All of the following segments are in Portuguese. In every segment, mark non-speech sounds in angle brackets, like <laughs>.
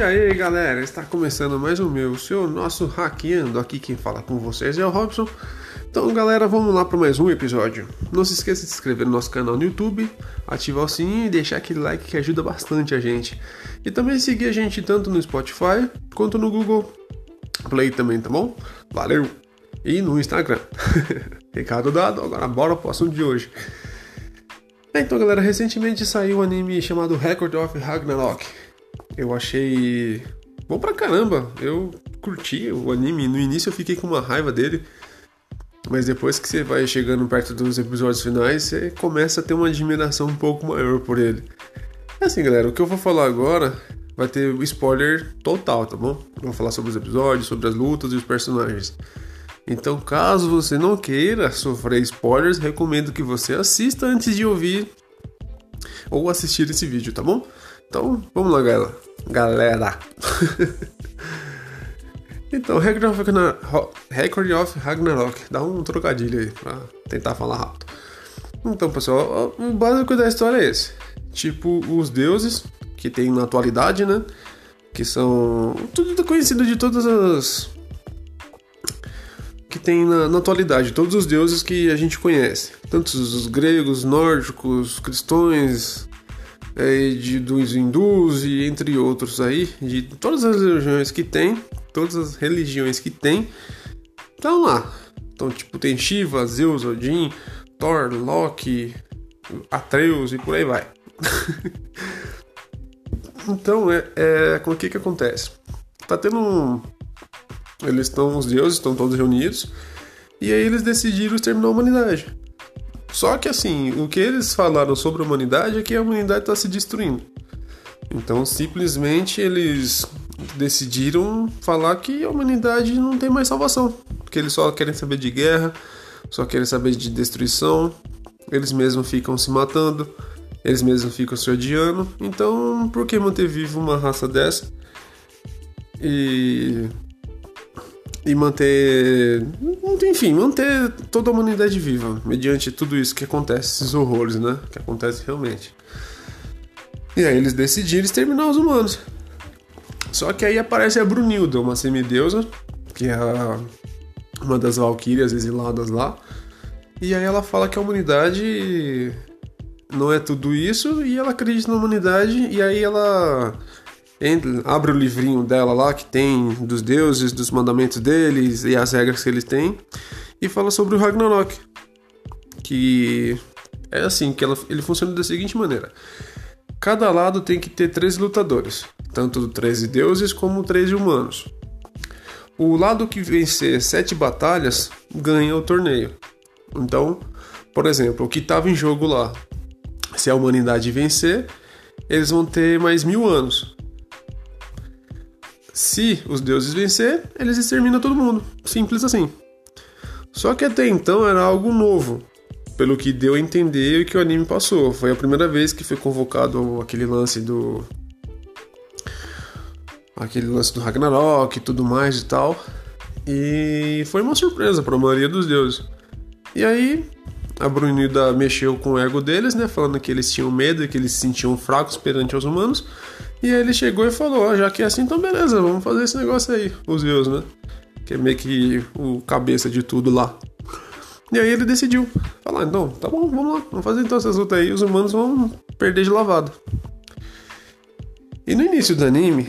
E aí galera, está começando mais um meu, seu nosso hackeando. Aqui quem fala com vocês é o Robson. Então galera, vamos lá para mais um episódio. Não se esqueça de se inscrever no nosso canal no YouTube, ativar o sininho e deixar aquele like que ajuda bastante a gente. E também seguir a gente tanto no Spotify quanto no Google Play também, tá bom? Valeu! E no Instagram. <laughs> Recado dado, agora bora pro assunto de hoje. Então galera, recentemente saiu um anime chamado Record of Ragnarok. Eu achei bom pra caramba. Eu curti o anime. No início eu fiquei com uma raiva dele. Mas depois que você vai chegando perto dos episódios finais, você começa a ter uma admiração um pouco maior por ele. É assim, galera, o que eu vou falar agora vai ter spoiler total, tá bom? Eu vou falar sobre os episódios, sobre as lutas e os personagens. Então, caso você não queira sofrer spoilers, recomendo que você assista antes de ouvir ou assistir esse vídeo, tá bom? Então, vamos lá, galera. Galera. <laughs> então, Record of, Ragnarok, Record of Ragnarok. Dá um trocadilho aí pra tentar falar rápido. Então, pessoal, o básico da história é esse. Tipo, os deuses que tem na atualidade, né? Que são tudo conhecido de todas as que tem na, na, atualidade, todos os deuses que a gente conhece, tanto os gregos, nórdicos, cristãos, é, de, dos hindus e entre outros aí, de todas as religiões que tem, todas as religiões que tem, estão lá. Então, tipo, tem Shiva, Zeus, Odin, Thor, Loki, Atreus e por aí vai. <laughs> então, é, é, o que que acontece? Tá tendo um... Eles estão, os deuses estão todos reunidos, e aí eles decidiram exterminar a humanidade. Só que assim, o que eles falaram sobre a humanidade é que a humanidade está se destruindo. Então, simplesmente eles decidiram falar que a humanidade não tem mais salvação, que eles só querem saber de guerra, só querem saber de destruição, eles mesmos ficam se matando, eles mesmos ficam se odiando. Então, por que manter vivo uma raça dessa? E e manter, enfim, manter toda a humanidade viva, mediante tudo isso que acontece, esses horrores, né? Que acontece realmente. E aí eles decidiram exterminar os humanos. Só que aí aparece a Brunilda, uma semideusa, que é uma das valquírias exiladas lá. E aí ela fala que a humanidade não é tudo isso e ela acredita na humanidade e aí ela abre o livrinho dela lá que tem dos deuses, dos mandamentos deles e as regras que eles têm e fala sobre o Ragnarok, que é assim que ela, ele funciona da seguinte maneira: cada lado tem que ter três lutadores, tanto 13 deuses como 13 humanos. O lado que vencer sete batalhas ganha o torneio. Então, por exemplo, o que estava em jogo lá, se a humanidade vencer, eles vão ter mais mil anos. Se os deuses vencer, eles exterminam todo mundo. Simples assim. Só que até então era algo novo, pelo que deu a entender que o anime passou. Foi a primeira vez que foi convocado aquele lance do. aquele lance do Ragnarok e tudo mais e tal. E foi uma surpresa para a maioria dos deuses. E aí a Brunilda mexeu com o ego deles, né? Falando que eles tinham medo e que eles se sentiam fracos perante os humanos. E ele chegou e falou: Ó, já que é assim, então beleza, vamos fazer esse negócio aí, os Zeus, né? Que é meio que o cabeça de tudo lá. E aí ele decidiu falar: então, tá bom, vamos lá, vamos fazer então essas lutas aí, os humanos vão perder de lavado. E no início do anime,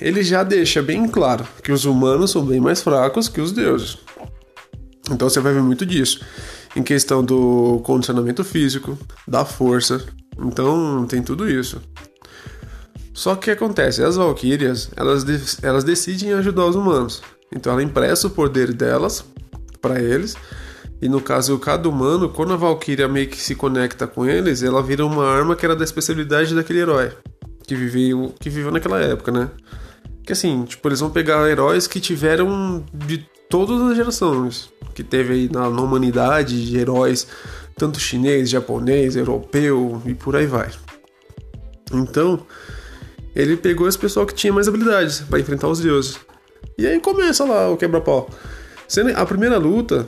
ele já deixa bem claro que os humanos são bem mais fracos que os deuses. Então você vai ver muito disso em questão do condicionamento físico, da força. Então tem tudo isso. Só que o que acontece? As Valkyrias, elas, de elas decidem ajudar os humanos. Então ela empresta o poder delas para eles. E no caso, cada humano, quando a Valkyria meio que se conecta com eles, ela vira uma arma que era da especialidade daquele herói. Que viveu, que viveu naquela época, né? Que assim, tipo, eles vão pegar heróis que tiveram de todas as gerações que teve aí na, na humanidade de heróis, tanto chinês, japonês, europeu e por aí vai. Então, ele pegou esse pessoal que tinha mais habilidades para enfrentar os deuses. E aí começa lá o quebra-pau. A primeira luta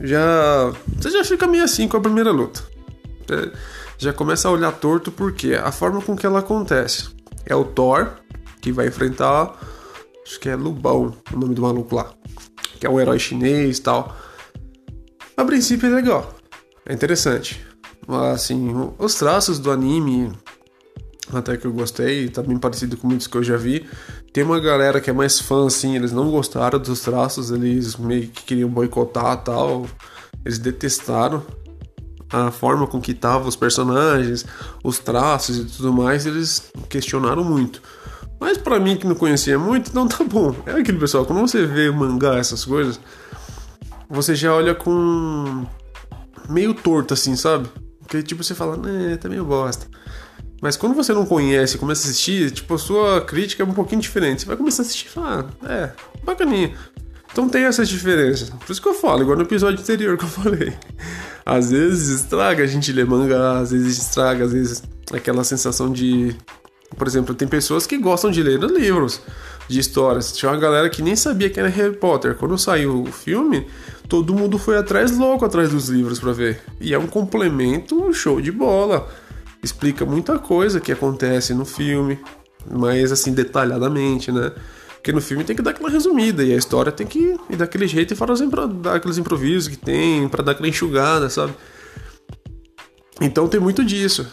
já. Você já fica meio assim com a primeira luta. Já começa a olhar torto porque a forma com que ela acontece é o Thor, que vai enfrentar. Acho que é Lubão, o nome do maluco lá. Que é um herói chinês e tal. A princípio é legal. É interessante. Assim, os traços do anime, até que eu gostei, tá bem parecido com muitos que eu já vi. Tem uma galera que é mais fã, assim, eles não gostaram dos traços, eles meio que queriam boicotar tal. Eles detestaram a forma com que estavam os personagens, os traços e tudo mais, eles questionaram muito. Mas para mim que não conhecia muito, então tá bom. É aquele pessoal, quando você vê mangá, essas coisas, você já olha com meio torto assim, sabe? Porque tipo você fala, né, tá meio bosta. Mas quando você não conhece e começa a assistir, tipo, a sua crítica é um pouquinho diferente. Você vai começar a assistir e falar, ah, é, bacaninha. Então tem essas diferenças. Por isso que eu falo, igual no episódio anterior que eu falei. Às vezes estraga a gente ler mangá, às vezes estraga, às vezes aquela sensação de. Por exemplo, tem pessoas que gostam de ler livros de histórias. Tinha uma galera que nem sabia que era Harry Potter. Quando saiu o filme, todo mundo foi atrás louco atrás dos livros para ver. E é um complemento show de bola. Explica muita coisa que acontece no filme, mas assim detalhadamente, né? Porque no filme tem que dar aquela resumida e a história tem que ir daquele jeito e fazer dar aqueles improvisos que tem, para dar aquela enxugada, sabe? Então tem muito disso.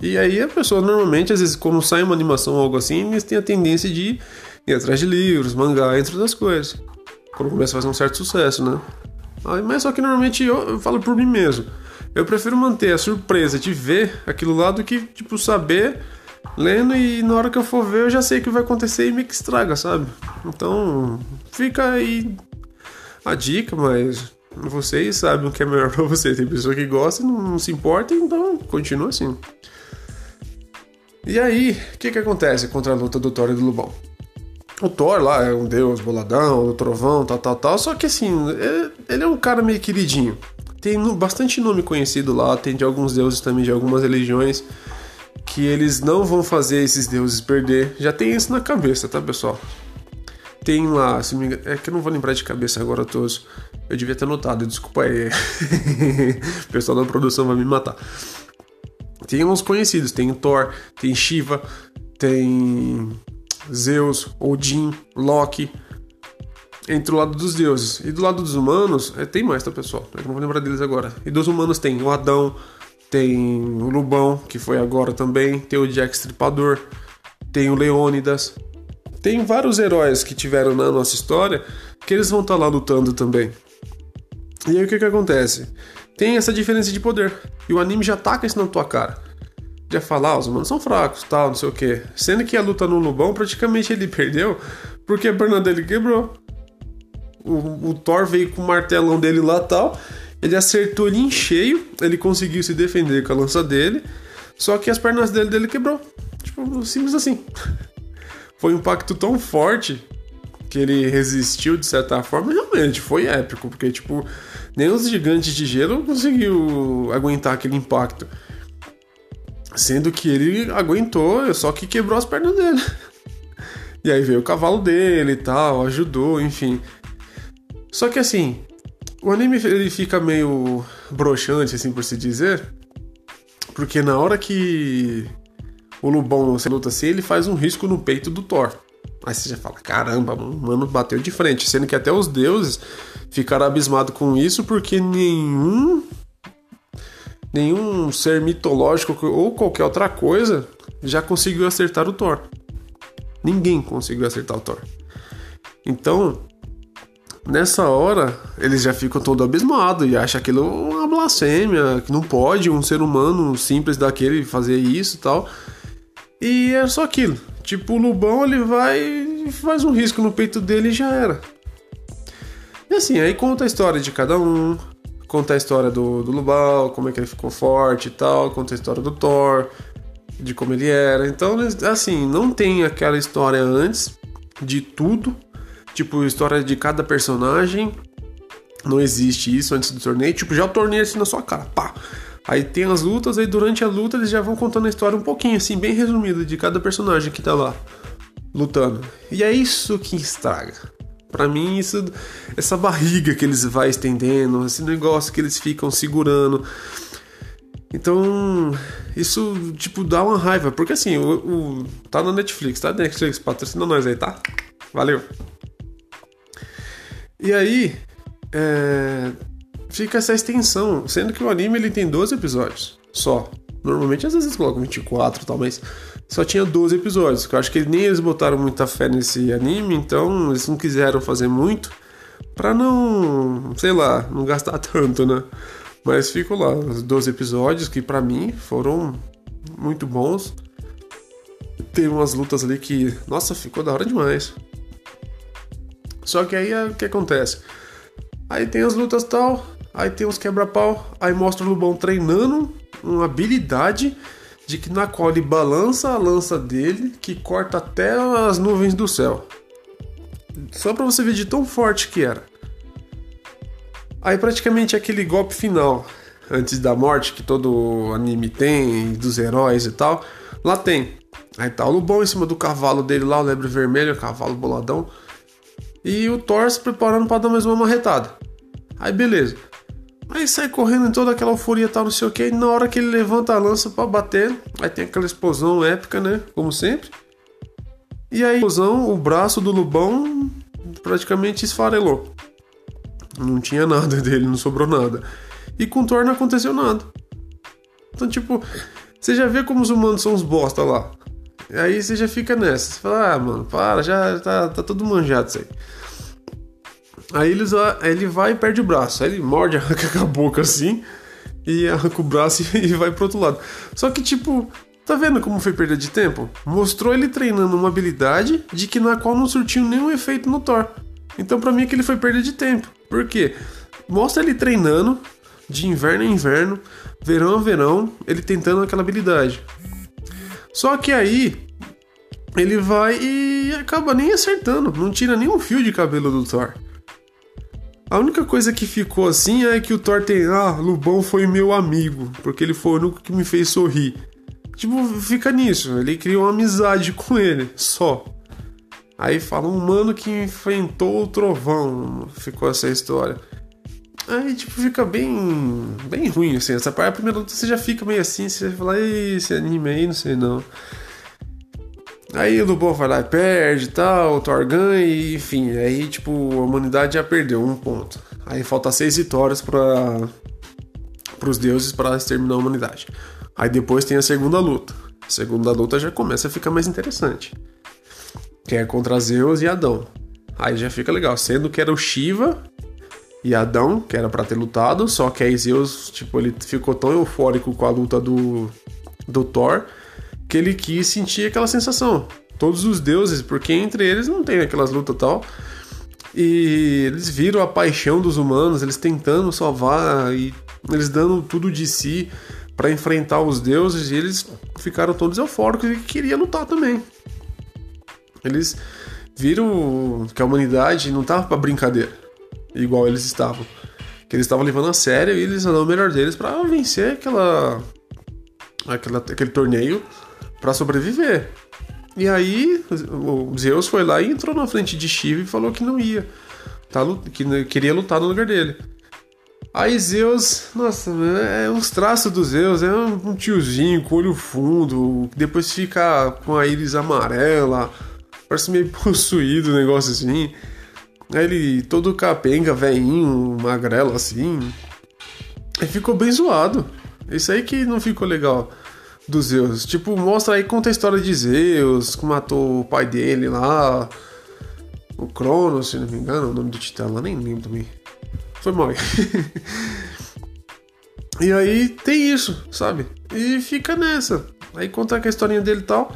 E aí a pessoa normalmente, às vezes, quando sai uma animação ou algo assim, eles têm a tendência de ir atrás de livros, mangá, entre outras coisas. Quando começa a fazer um certo sucesso, né? Mas só que normalmente eu, eu falo por mim mesmo. Eu prefiro manter a surpresa de ver aquilo lá do que, tipo, saber lendo e na hora que eu for ver eu já sei o que vai acontecer e meio que estraga, sabe? Então fica aí a dica, mas vocês sabem o que é melhor para você. Tem pessoa que gosta e não, se importa, então continua assim. E aí, o que que acontece contra a luta do Thor e do Lubão? O Thor lá é um deus boladão, do trovão, tal, tal, tal, só que assim, ele é um cara meio queridinho. Tem bastante nome conhecido lá, tem de alguns deuses também, de algumas religiões que eles não vão fazer esses deuses perder. Já tem isso na cabeça, tá, pessoal? Tem lá, se me engano, é que eu não vou lembrar de cabeça agora todos. Eu devia ter notado, desculpa aí. <laughs> o pessoal da produção vai me matar. Tem uns conhecidos, tem Thor, tem Shiva, tem Zeus, Odin, Loki. Entre o lado dos deuses. E do lado dos humanos, é, tem mais, tá, pessoal? Eu não vou lembrar deles agora. E dos humanos tem o Adão, tem o Lubão, que foi agora também, tem o Jack Stripador, tem o Leônidas. Tem vários heróis que tiveram na nossa história que eles vão estar tá lá lutando também. E aí o que que acontece? Tem essa diferença de poder. E o anime já taca isso na tua cara. Já fala, ah, os humanos são fracos, tal, não sei o que. Sendo que a luta no Lubão, praticamente <laughs> ele perdeu porque a perna dele quebrou. O, o Thor veio com o martelão dele lá tal ele acertou ele em cheio, ele conseguiu se defender com a lança dele, só que as pernas dele, dele quebrou. Tipo, simples assim. <laughs> Foi um impacto tão forte que ele resistiu de certa forma, realmente foi épico, porque tipo, nem os gigantes de gelo conseguiu aguentar aquele impacto. Sendo que ele aguentou, só que quebrou as pernas dele. <laughs> E aí veio o cavalo dele e tal, ajudou, enfim. Só que assim, o anime ele fica meio broxante, assim por se dizer, porque na hora que o Lubão se luta assim, ele faz um risco no peito do Thor. Aí você já fala, caramba, mano, bateu de frente. Sendo que até os deuses ficaram abismados com isso, porque nenhum nenhum ser mitológico ou qualquer outra coisa já conseguiu acertar o Thor. Ninguém conseguiu acertar o Thor. Então, Nessa hora, eles já ficam todo abismados e acham aquilo uma blasfêmia, que não pode um ser humano simples daquele fazer isso e tal. E é só aquilo. Tipo, o Lubão ele vai faz um risco no peito dele e já era. E assim, aí conta a história de cada um, conta a história do, do Lubão, como é que ele ficou forte e tal, conta a história do Thor, de como ele era. Então, assim, não tem aquela história antes de tudo Tipo, história de cada personagem. Não existe isso antes do torneio. Tipo, já o torneio assim na sua cara. Pá. Aí tem as lutas, aí durante a luta eles já vão contando a história um pouquinho, assim, bem resumida, de cada personagem que tá lá lutando. E é isso que estraga. Para mim, isso, essa barriga que eles vai estendendo, esse negócio que eles ficam segurando. Então, isso, tipo, dá uma raiva. Porque assim, o, o tá na Netflix, tá? Netflix, patrocina nós aí, tá? Valeu. E aí, é, fica essa extensão, sendo que o anime ele tem 12 episódios só. Normalmente às vezes colocam 24 e tal, mas só tinha 12 episódios. Que eu acho que nem eles botaram muita fé nesse anime, então eles não quiseram fazer muito pra não, sei lá, não gastar <laughs> tanto, né? Mas ficou lá, os 12 episódios que para mim foram muito bons. Tem umas lutas ali que, nossa, ficou da hora demais. Só que aí o que acontece? Aí tem as lutas tal, aí tem os quebra-pau, aí mostra o Lubão treinando uma habilidade de que na qual ele balança a lança dele que corta até as nuvens do céu. Só para você ver de tão forte que era. Aí praticamente aquele golpe final antes da morte que todo anime tem, dos heróis e tal, lá tem. Aí tá o Lubão em cima do cavalo dele lá, o lebre vermelho, cavalo boladão. E o Thor se preparando para dar mais uma marretada. Aí beleza. Aí sai correndo em toda aquela euforia tal, não sei o que. E na hora que ele levanta a lança para bater, aí tem aquela explosão épica, né? Como sempre. E aí, explosão, o braço do Lubão praticamente esfarelou. Não tinha nada <laughs> dele, não sobrou nada. E com Thor não aconteceu nada. Então, tipo, você já vê como os humanos são uns bosta lá. Aí você já fica nessa. Você fala, ah, mano, para, já tá, tá tudo manjado isso aí. Aí eles, ele vai e perde o braço. Aí ele morde, <laughs> arranca com a boca assim, e arranca o braço <laughs> e vai pro outro lado. Só que, tipo, tá vendo como foi perda de tempo? Mostrou ele treinando uma habilidade de que na qual não surtiu nenhum efeito no Thor. Então, pra mim, aquele foi perda de tempo. Por quê? Mostra ele treinando de inverno a inverno, verão a verão, ele tentando aquela habilidade. Só que aí ele vai e acaba nem acertando, não tira nenhum fio de cabelo do Thor. A única coisa que ficou assim é que o Thor tem, ah, Lubão foi meu amigo, porque ele foi o único que me fez sorrir. Tipo, fica nisso, ele criou uma amizade <laughs> com ele, só. Aí fala um mano que enfrentou o trovão, ficou essa história. Aí, tipo, fica bem bem ruim, assim. Essa parte, a primeira luta você já fica meio assim, você fala, esse anime aí, não sei não. Aí o Lubão vai lá e perde e tal, o Thor ganha, e, enfim, aí, tipo, a humanidade já perdeu um ponto. Aí falta seis vitórias para os deuses para exterminar a humanidade. Aí depois tem a segunda luta. A segunda luta já começa a ficar mais interessante. Que é contra Zeus e Adão. Aí já fica legal, sendo que era o Shiva e Adão, que era para ter lutado, só que aí Zeus, tipo, ele ficou tão eufórico com a luta do, do Thor que ele quis sentir aquela sensação. Todos os deuses, porque entre eles não tem aquelas lutas tal. E eles viram a paixão dos humanos, eles tentando salvar e eles dando tudo de si para enfrentar os deuses e eles ficaram todos eufóricos e queriam lutar também. Eles viram que a humanidade não tava para brincadeira igual eles estavam. Que eles estavam levando a sério e eles dando o melhor deles para vencer aquela, aquela, aquele torneio para sobreviver. E aí o Zeus foi lá e entrou na frente de Shiva e falou que não ia, tá, que queria lutar no lugar dele. Aí Zeus, nossa, é uns traços do Zeus, é um tiozinho com olho fundo, depois fica com a íris amarela, parece meio <laughs> possuído o negócio assim. Ele todo capenga, veinho, magrelo assim. E ficou bem zoado. Isso aí que não ficou legal dos Zeus. Tipo, mostra aí, conta a história de Zeus, que matou o pai dele lá. O Cronos, se não me engano, o nome do titã lá, nem lembro também. Foi mal. <laughs> e aí tem isso, sabe? E fica nessa. Aí conta a historinha dele e tal.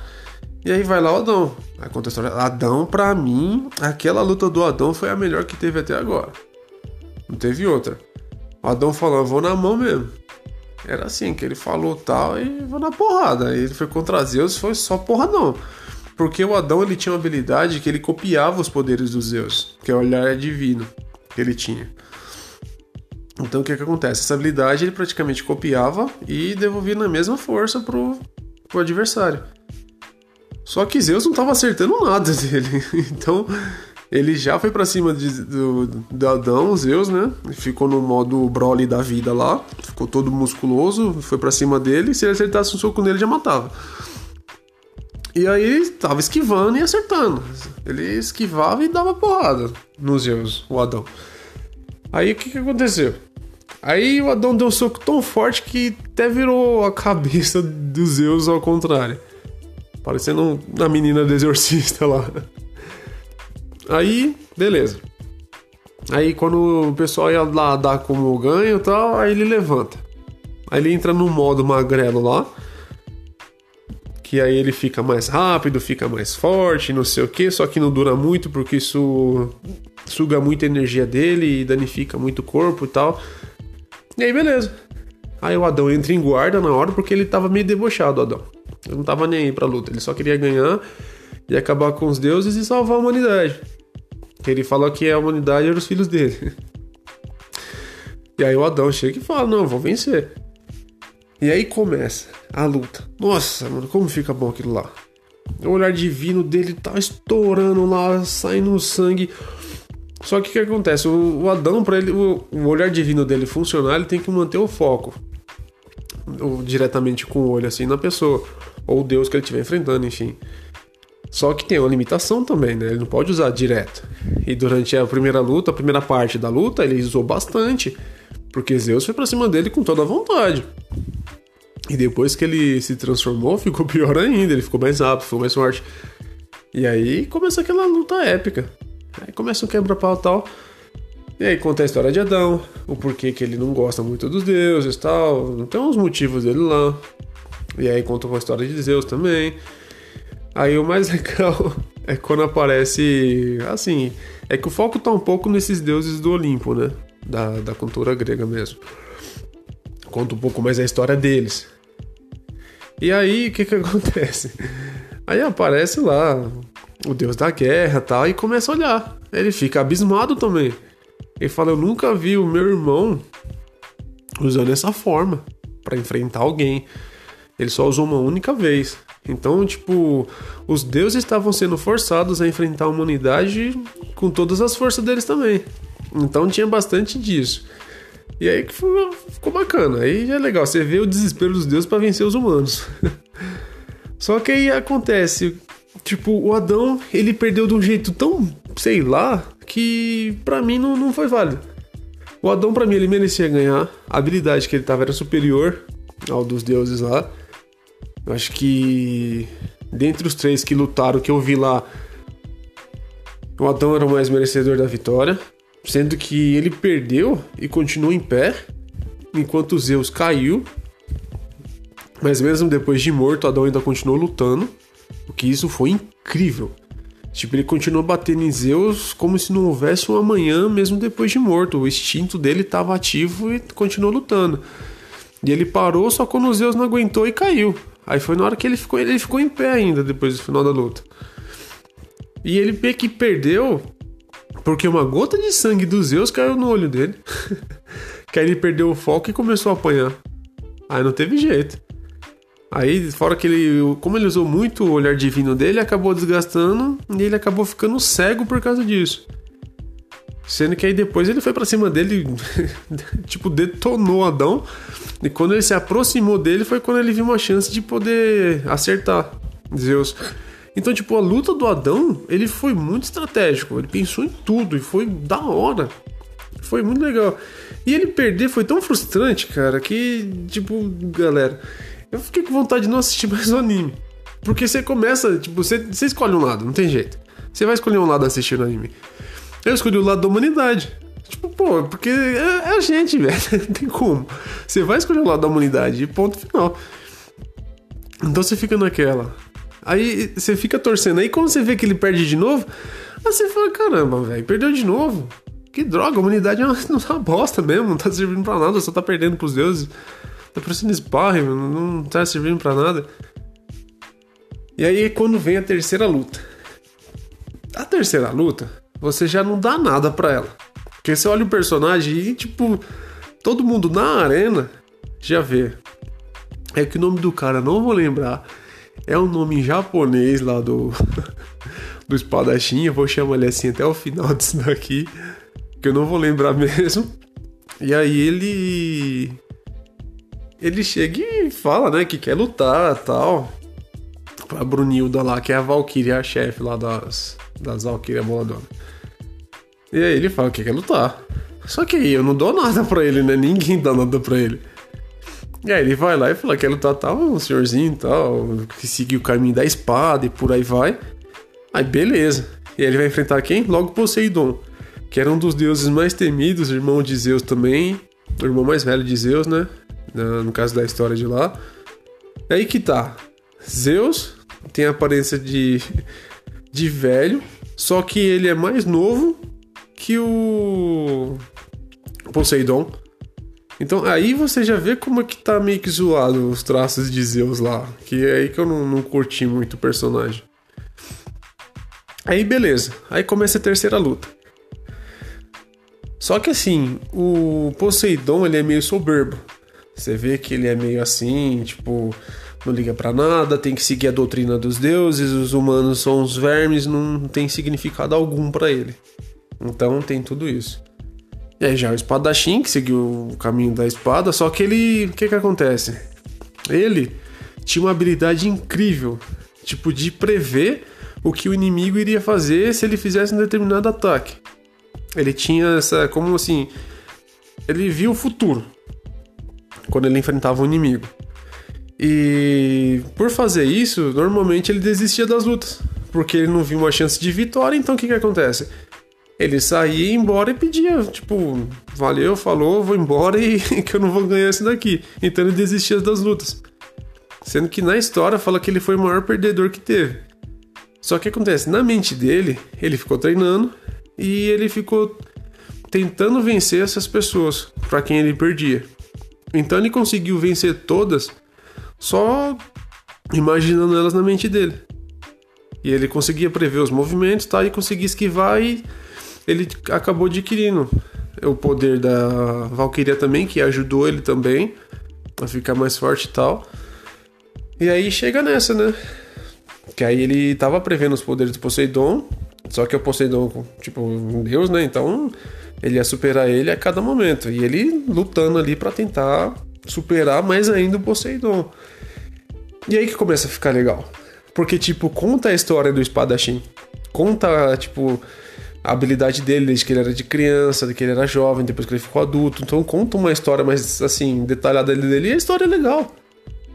E aí vai lá o Adão. Aí conta a história. Adão, pra mim, aquela luta do Adão foi a melhor que teve até agora. Não teve outra. O Adão falou, vou na mão mesmo. Era assim, que ele falou tal e vou na porrada. Aí ele foi contra Zeus, foi só porradão. Porque o Adão ele tinha uma habilidade que ele copiava os poderes dos Zeus, que é o olhar divino que ele tinha. Então o que, que acontece? Essa habilidade ele praticamente copiava e devolvia na mesma força pro, pro adversário. Só que Zeus não estava acertando nada <laughs> dele. Então ele já foi pra cima de, do, do Adão, Zeus, né? Ficou no modo Broly da vida lá. Ficou todo musculoso, foi pra cima dele. Se ele acertasse um soco nele, já matava. E aí ele tava esquivando e acertando. Ele esquivava e dava porrada nos Zeus, o Adão. Aí o que, que aconteceu? Aí o Adão deu um soco tão forte que até virou a cabeça dos Zeus ao contrário. Parecendo a menina do exorcista lá. Aí, beleza. Aí quando o pessoal ia lá dar como ganho e tal, aí ele levanta. Aí ele entra no modo magrelo lá. Que aí ele fica mais rápido, fica mais forte, não sei o que, só que não dura muito porque isso suga muita energia dele e danifica muito o corpo e tal. E aí, beleza. Aí o Adão entra em guarda na hora porque ele tava meio debochado, Adão. Ele não tava nem aí pra luta, ele só queria ganhar e acabar com os deuses e salvar a humanidade. Ele falou que a humanidade era os filhos dele. <laughs> E aí o Adão chega e fala: Não, vou vencer. E aí começa a luta. Nossa, mano, como fica bom aquilo lá. O olhar divino dele tá estourando lá, saindo sangue. Só que o que acontece? O, Adão, para ele, o, olhar divino dele funcionar, ele tem que manter o foco diretamente com o olho assim na pessoa, ou o Deus que ele estiver enfrentando, enfim. Só que tem uma limitação também, né? Ele não pode usar direto. E durante a primeira luta, a primeira parte da luta, ele usou bastante, porque Zeus foi pra cima dele com toda a vontade. E depois que ele se transformou, <laughs> ficou pior ainda, ele ficou mais rápido, ficou mais forte. E aí começa aquela luta épica. Aí começa um quebra-pau tal. E aí conta a história de Adão, o porquê que ele não gosta muito dos deuses tal. Tem uns motivos dele lá. E aí conta a história de Zeus também. Aí o mais <laughs> legal é quando aparece. Assim, é que o foco tá um pouco nesses deuses do Olimpo, né? Da, da cultura grega mesmo. Conta um pouco mais a história deles. E aí, o que que acontece? Aí aparece lá o deus da guerra tal, e começa a olhar. Ele fica abismado também. Ele fala: Eu nunca vi o meu irmão usando essa forma para enfrentar alguém. Ele só usou uma única vez. Então, tipo, os deuses estavam sendo forçados a enfrentar a humanidade com todas as forças deles também. Então tinha bastante disso. E aí ficou, ficou bacana. Aí é legal, você vê o desespero dos deuses para vencer os humanos. <laughs> Só que aí acontece, tipo, o Adão, ele perdeu de um jeito tão, sei lá, que para mim não, não foi válido. O Adão, para mim, ele merecia ganhar. A habilidade que ele tava era superior ao dos deuses lá. Eu acho que dentre os três que lutaram, que eu vi lá, o Adão era o mais merecedor da vitória, sendo que ele perdeu e continuou em pé, enquanto Zeus caiu. Mas mesmo depois de morto, Adão ainda continuou lutando, o que isso foi incrível. Tipo, ele continuou batendo em Zeus como se não houvesse um amanhã, mesmo depois de morto. O instinto dele estava ativo e continuou lutando. E ele parou só quando o Zeus não aguentou e caiu. Aí foi na hora que ele ficou, ele ficou em pé ainda depois do final da luta. E ele meio que perdeu porque uma gota de sangue dos Zeus caiu no olho dele. <laughs> que aí ele perdeu o foco e começou a apanhar. Aí não teve jeito. Aí, fora que ele, como ele usou muito o olhar divino dele, acabou desgastando e ele acabou ficando cego por causa disso. Sendo que aí depois ele foi para cima dele, <laughs> tipo, detonou Adão. E quando ele se aproximou dele foi quando ele viu uma chance de poder acertar Zeus. Então, tipo, a luta do Adão, ele foi muito estratégico. Ele pensou em tudo e foi da hora. Foi muito legal. E ele perder foi tão frustrante, cara, que, tipo, galera, eu fiquei com vontade de não assistir <laughs> mais o anime. Porque você começa, tipo, você, você escolhe um lado, não tem jeito. Você vai escolher um lado assistindo anime. Eu escolhi o lado da humanidade. Tipo, pô, porque é, é a gente, <laughs> velho. Não tem como. Você vai escolher o lado da humanidade e ponto final. Então você fica naquela. Aí você fica torcendo. Aí quando você vê que ele perde de novo, aí você fala: caramba, velho, perdeu de novo. Que droga, a humanidade é uma, <laughs> uma bosta mesmo, não tá servindo pra nada, só tá perdendo pros deuses. Tá parecendo sparring, não tá servindo pra nada. E aí quando vem a terceira luta. A terceira luta você já não dá nada para ela. Porque você olha o personagem e, tipo, todo mundo na arena já vê. É que o nome do cara não vou lembrar. é um nome japonês lá do, <laughs> do espadachim. Eu vou chamar ele assim até o final disso daqui, que eu não vou lembrar <laughs> mesmo. E aí ele. Ele chega e fala, né, que quer lutar tal. Pra Brunilda lá, que é a Valkyria, a chefe lá das, das Valkyria Boladona. E aí ele fala que quer lutar. Só que aí eu não dou nada pra ele, né? Ninguém dá nada pra ele. E aí ele vai lá e fala que quer lutar tal, um senhorzinho tal, que seguiu o caminho da espada e por aí vai. Aí beleza. E aí ele vai enfrentar quem? Logo Poseidon, que era um dos deuses mais temidos, irmão de Zeus também, o irmão mais velho de Zeus, né? No caso da história de lá. E aí que tá. Zeus tem a aparência de, de velho, só que ele é mais novo que o Poseidon. Então aí você já vê como é que tá meio que zoado os traços de Zeus lá. Que é aí que eu não, não curti muito o personagem. Aí beleza. Aí começa a terceira luta. Só que assim, o Poseidon ele é meio soberbo. Você vê que ele é meio assim, tipo, não liga para nada, tem que seguir a doutrina dos deuses, os humanos são os vermes, não tem significado algum para ele. Então tem tudo isso. E aí já o espadachim, que seguiu o caminho da espada, só que ele. O que que acontece? Ele tinha uma habilidade incrível, tipo, de prever o que o inimigo iria fazer se ele fizesse um determinado ataque. Ele tinha essa. Como assim? Ele viu o futuro quando ele enfrentava o inimigo. E por fazer isso, normalmente ele desistia das lutas, porque ele não viu uma chance de vitória. Então o que, que acontece? Ele saía, embora e pedia, tipo, valeu, falou, vou embora e <laughs> que eu não vou ganhar esse daqui. Então ele desistia das lutas. Sendo que na história fala que ele foi o maior perdedor que teve. Só que acontece, na mente dele, ele ficou treinando e ele ficou tentando vencer essas pessoas para quem ele perdia. Então ele conseguiu vencer todas só imaginando elas na mente dele. E ele conseguia prever os movimentos, tá? E conseguia esquivar e ele acabou adquirindo o poder da Valkyria também, que ajudou ele também a ficar mais forte e tal. E aí chega nessa, né? Que aí ele tava prevendo os poderes do Poseidon, só que o Poseidon, tipo, um deus, né? Então ele ia superar ele a cada momento. E ele lutando ali para tentar superar mais ainda o Poseidon. E aí que começa a ficar legal. Porque, tipo, conta a história do espadachim. Conta, tipo, a habilidade dele desde que ele era de criança, de que ele era jovem, depois que ele ficou adulto. Então conta uma história mais assim, detalhada dele e a história é legal.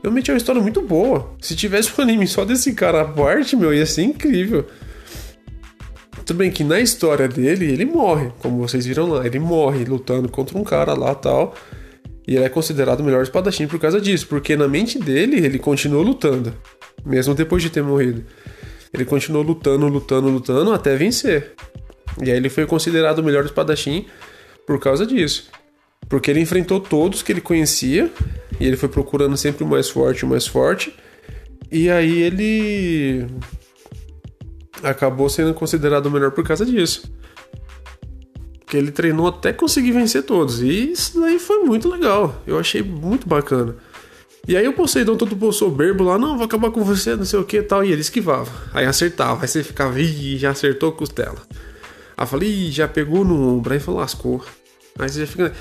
Realmente é uma história muito boa. Se tivesse um anime só desse cara à parte, meu, ia ser incrível. Tudo bem que na história dele, ele morre, como vocês viram lá. Ele morre lutando contra um cara lá tal. E ele é considerado o melhor espadachim por causa disso. Porque na mente dele, ele continuou lutando. Mesmo depois de ter morrido. Ele continuou lutando, lutando, lutando até vencer. E aí ele foi considerado o melhor espadachim por causa disso. Porque ele enfrentou todos que ele conhecia e ele foi procurando sempre o mais forte, o mais forte. E aí ele acabou sendo considerado o melhor por causa disso. Porque ele treinou até conseguir vencer todos. E isso daí foi muito legal. Eu achei muito bacana. E aí o Poseidon todo soberbo lá, não, vou acabar com você, não sei o que e tal. E ele esquivava. Aí acertava. Aí você ficava, ih, já acertou a costela. Aí falei, já pegou no ombro, aí falou, lascou. Aí você já fica.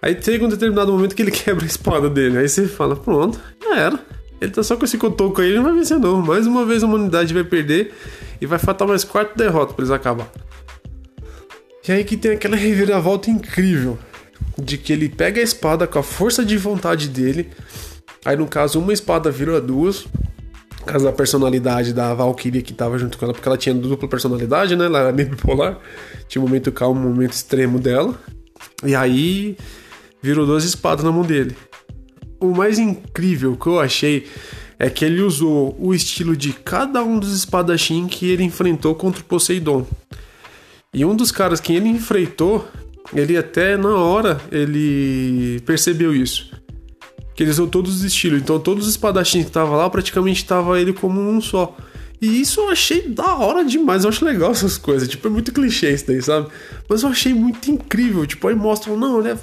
Aí chega um determinado momento que ele <laughs> quebra a espada dele. Aí você fala, pronto, já era. Ele tá só com esse cotoco aí, ele não vai vencer não. Mais uma vez a humanidade vai perder e vai faltar mais quatro derrotas pra eles acabar. E aí que tem aquela reviravolta incrível de que ele pega a espada com a força de vontade dele. Aí no caso uma espada vira duas, por causa da personalidade da Valkyria que tava junto com ela, porque ela tinha dupla personalidade, né? Ela era meio bipolar. Tinha um momento calmo, um momento extremo dela. E aí virou duas espadas na mão dele. O mais incrível que eu achei é que ele usou o estilo de cada um dos espadachim que ele enfrentou contra o Poseidon. E um dos caras que ele enfrentou, ele até na hora ele percebeu isso que ele usou todos os estilos. Então todos os espadachins que estavam lá praticamente estava ele como um só. E isso eu achei da hora demais, eu acho legal essas coisas. Tipo, é muito clichê isso daí, sabe? Mas eu achei muito incrível. Tipo, aí mostram, não, ele, é,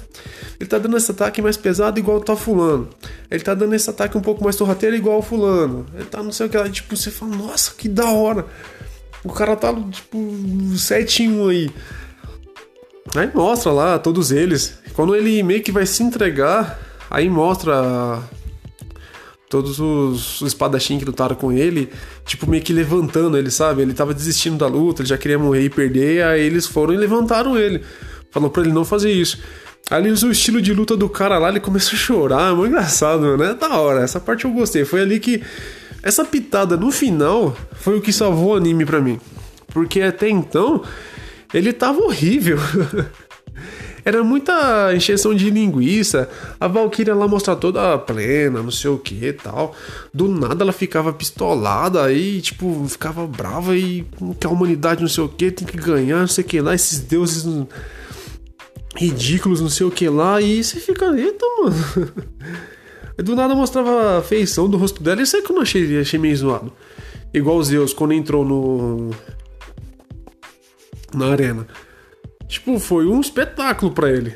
ele tá dando esse ataque mais pesado igual tá fulano. Ele tá dando esse ataque um pouco mais sorrateiro igual o fulano. Ele tá não sei o que lá. Tipo, você fala, nossa, que da hora. O cara tá, tipo, certinho aí. Aí mostra lá todos eles. Quando ele meio que vai se entregar, aí mostra todos os, os que lutaram com ele, tipo, meio que levantando ele, sabe? Ele tava desistindo da luta, ele já queria morrer e perder, aí eles foram e levantaram ele. Falou pra ele não fazer isso. Ele o estilo de luta do cara lá, ele começou a chorar, é muito engraçado, mano. É da hora, essa parte eu gostei. Foi ali que. Essa pitada no final foi o que salvou o anime pra mim. Porque até então, ele tava horrível. <laughs> Era muita encheção de linguiça. A Valkyria lá mostra toda plena, não sei o que e tal. Do nada ela ficava pistolada aí, tipo, ficava brava e que a humanidade não sei o que tem que ganhar, não sei o que lá, esses deuses ridículos, não sei o que lá. E você fica, eita, mano. <laughs> Do nada mostrava a feição do rosto dela. Isso é que eu não achei, achei meio zoado. Igual os Zeus, quando entrou no. na arena. Tipo, foi um espetáculo para ele.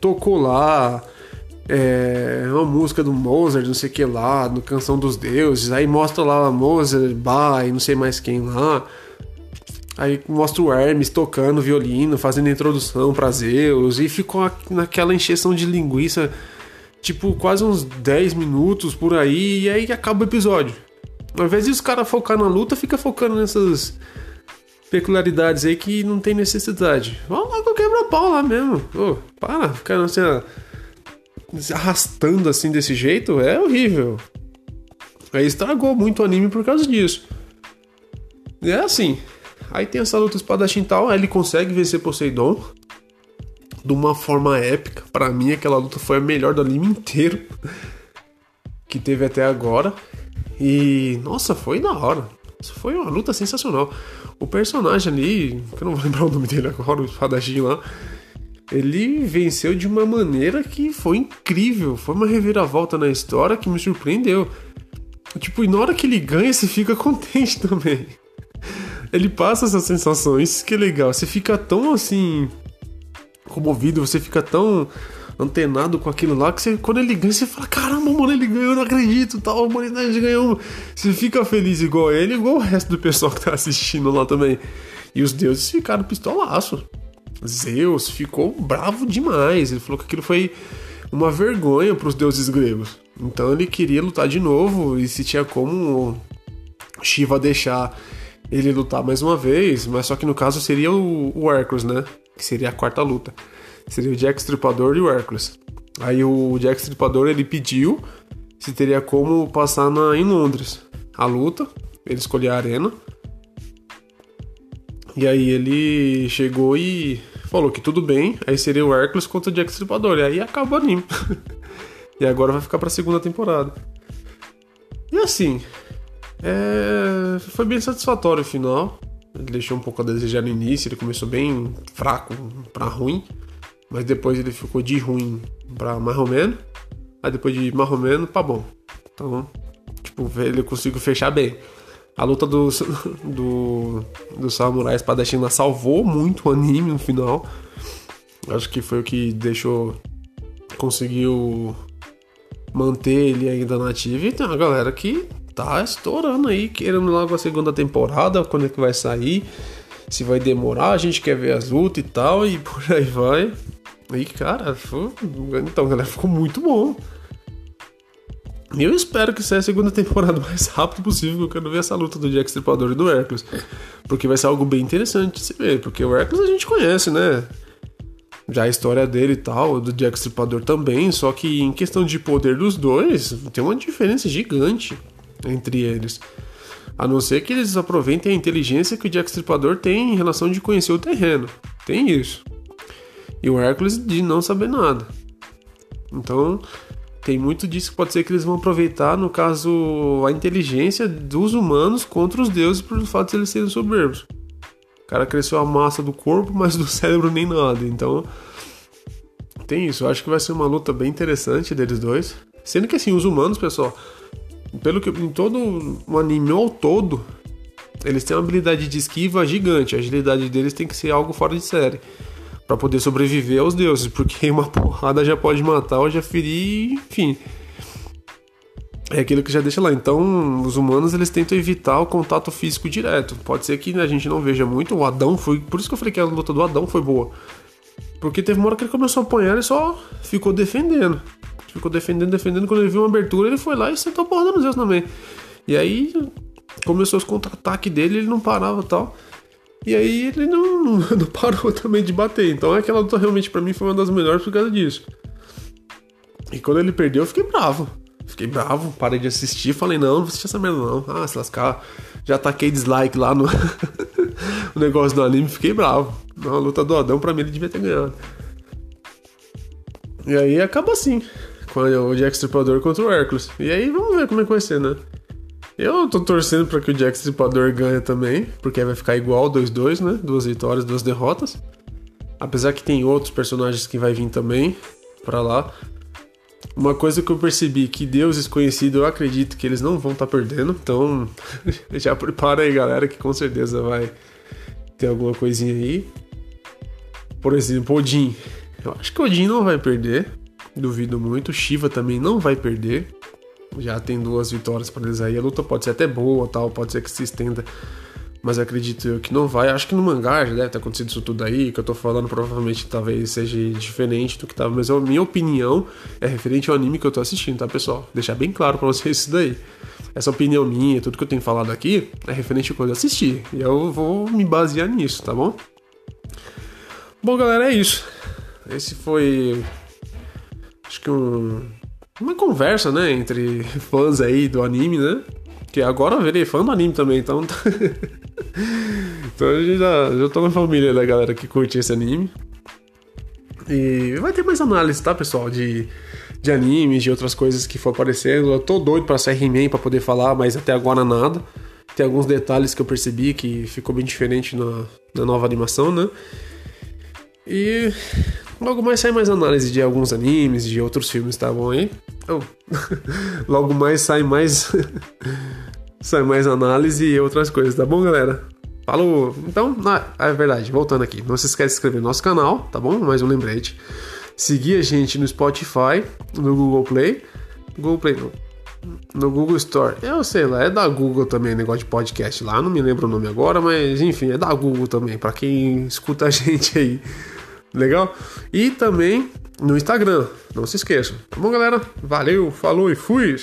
Tocou lá, é, uma música do Mozart, não sei o que lá, no Canção dos Deuses, aí mostra lá Mozart, Bach e não sei mais quem lá. Aí mostra o Hermes tocando violino, fazendo introdução para Zeus, e ficou naquela encheção de linguiça, tipo, quase uns 10 minutos por aí, e aí acaba o episódio. Ao invés de os caras focar na luta, fica focando nessas peculiaridades aí que não tem necessidade. Vamos lá que eu quebro a pau lá mesmo. Oh, para, ficar assim, arrastando assim desse jeito é horrível. Aí estragou muito o anime por causa disso. É assim. Aí tem essa luta espadachim tal, ele consegue vencer Poseidon de uma forma épica. Para mim aquela luta foi a melhor do anime inteiro que teve até agora. E nossa, foi da hora. Foi uma luta sensacional. O personagem ali, que eu não vou lembrar o nome dele agora, o espadachim lá, ele venceu de uma maneira que foi incrível. Foi uma reviravolta na história que me surpreendeu. Tipo, e na hora que ele ganha, você fica <laughs> contente também. Ele passa essas sensações, que é legal. Você fica tão assim. Comovido, você fica tão antenado com aquilo lá que você, quando ele ganha, você fala: caramba, mano, ele ganhou, eu não acredito, tal, a humanidade ganhou. Você fica feliz igual ele, igual o resto do pessoal que tá assistindo lá também. E os deuses ficaram pistolaço. Zeus ficou bravo demais. Ele falou que aquilo foi uma vergonha para os deuses gregos. Então ele queria lutar de novo e se tinha como Shiva deixar ele lutar mais uma vez, mas só que no caso seria o, o né? Que seria a quarta luta. Seria o Jack Stripador e o Hércules. Aí o Jack Stripador ele pediu se teria como passar na, em Londres a luta. Ele escolheu a arena. E aí ele chegou e falou que tudo bem. Aí seria o Hércules contra o Jack Stripador. E aí acaba o anime. <laughs> e agora vai ficar pra segunda temporada. E assim, é... foi bem satisfatório o final. Ele deixou um pouco a desejar no início, ele começou bem fraco para ruim. Mas depois ele ficou de ruim pra mais ou menos. Aí depois de mais ou menos pra bom. Então, tipo, ele conseguiu fechar bem. A luta do, <laughs> do, do Samurai Espadachim lá salvou muito o anime no final. Acho que foi o que deixou. Conseguiu manter ele ainda na ativa. E tem uma galera que tá estourando aí, querendo logo a segunda temporada, quando é que vai sair, se vai demorar, a gente quer ver as lutas e tal, e <laughs> por aí vai. E cara, foi... então galera, ficou muito bom. E eu espero que saia a segunda temporada o <laughs> mais rápido possível, que eu quero ver essa luta do Jack Stripador e do Hércules. Porque vai ser algo bem interessante de se ver, porque o Hércules a gente conhece, né? Já a história dele e tal, do Jack Stripador também, só que em questão de poder dos dois, tem uma diferença gigante entre eles. A não ser que eles aproveitem a inteligência que o Jack Stripador tem em relação de conhecer o terreno. Tem isso e o Hércules de não saber nada. Então, tem muito disso que pode ser que eles vão aproveitar, no caso, a inteligência dos humanos contra os deuses por fato de eles serem soberbos. O cara cresceu a massa do corpo, mas do <laughs> cérebro nem nada. Então, tem isso. Eu acho que vai ser uma luta bem interessante deles dois. Sendo que, assim, os humanos, pessoal, pelo que em todo o anime ao todo, eles têm uma habilidade de esquiva gigante. A agilidade deles tem que ser algo fora de série. para poder sobreviver aos deuses. Porque <laughs> uma porrada já pode matar ou já ferir, enfim. É aquilo que já deixa lá. Então, os humanos eles tentam evitar o contato físico direto. Pode ser que a gente não veja muito. O Adão foi. Por isso que eu falei que a luta do Adão foi boa. Porque teve uma hora que ele começou a apanhar e só ficou defendendo. Ficou defendendo, defendendo. Quando ele viu uma abertura, ele foi lá e sentou a porrada nos Zeus também. E aí começou os contra-ataques dele, ele não parava tal. E aí ele não, não, <laughs> não, parou também de bater. Então aquela luta realmente para mim foi uma das melhores por causa disso. E quando ele perdeu, eu fiquei bravo. Fiquei bravo, parei de assistir, falei, não, não vou assistir essa merda não. Ah, se lascar. Já taquei dislike lá no <laughs> o negócio do anime, fiquei bravo. Na luta do Adão, pra mim, ele devia ter ganhado. E aí acaba assim com o Jack Stripador contra o Hércules. E aí vamos ver como é que vai ser, né? Eu tô torcendo para que o Jack Stripador ganhe também, porque vai ficar igual 2-2, né? Duas vitórias, duas derrotas. Apesar que tem outros personagens que vai vir também para lá. Uma coisa que eu percebi que deuses conhecidos eu acredito que eles não vão estar tá perdendo, então <laughs> já prepara aí, galera, que com certeza vai ter alguma coisinha aí. Por exemplo, Odin. Eu acho que Odin não vai perder. Duvido muito. Shiva também não vai perder. Já tem duas vitórias para eles aí. A luta pode ser até boa, tal, pode ser que se estenda. Mas acredito eu que não vai. Acho que no mangá já deve ter acontecido isso tudo aí. Que eu tô falando provavelmente talvez seja diferente do que tava. Mas a minha opinião é referente ao anime que eu tô assistindo, tá, pessoal? Deixar bem claro para vocês isso daí. Essa opinião minha, tudo que eu tenho falado aqui, é referente ao que eu assisti. E eu vou me basear nisso, tá bom? Bom, galera, é isso. Esse foi acho que um, uma conversa, né, entre fãs aí do anime, né? Que agora eu virei fã do anime também, então. <laughs> então a gente já, já tô na família da galera que curte esse anime. E vai ter mais análise, tá, pessoal? De, de animes, de outras coisas que for aparecendo. Eu tô doido pra sair He-Man pra poder falar, mas até agora nada. Tem alguns detalhes que eu percebi que ficou bem diferente na, na nova animação, né? E Logo mais sai mais análise de alguns animes, de outros filmes, tá bom aí? <laughs> Logo mais sai mais. Sai mais análise e outras coisas, tá bom, galera? Falou! Então, é verdade, voltando aqui. Não se esquece de inscrever no nosso canal, tá bom? Mais um lembrete. Seguir a gente no Spotify, no Google Play. Google Play não. No Google Store. Eu sei lá, é da Google também, negócio de podcast lá. Não me lembro o nome agora, mas enfim, é da Google também, para quem escuta a <laughs> gente aí. Legal? E também no Instagram, não se esqueçam. Tá bom, galera? Valeu, falou e fui!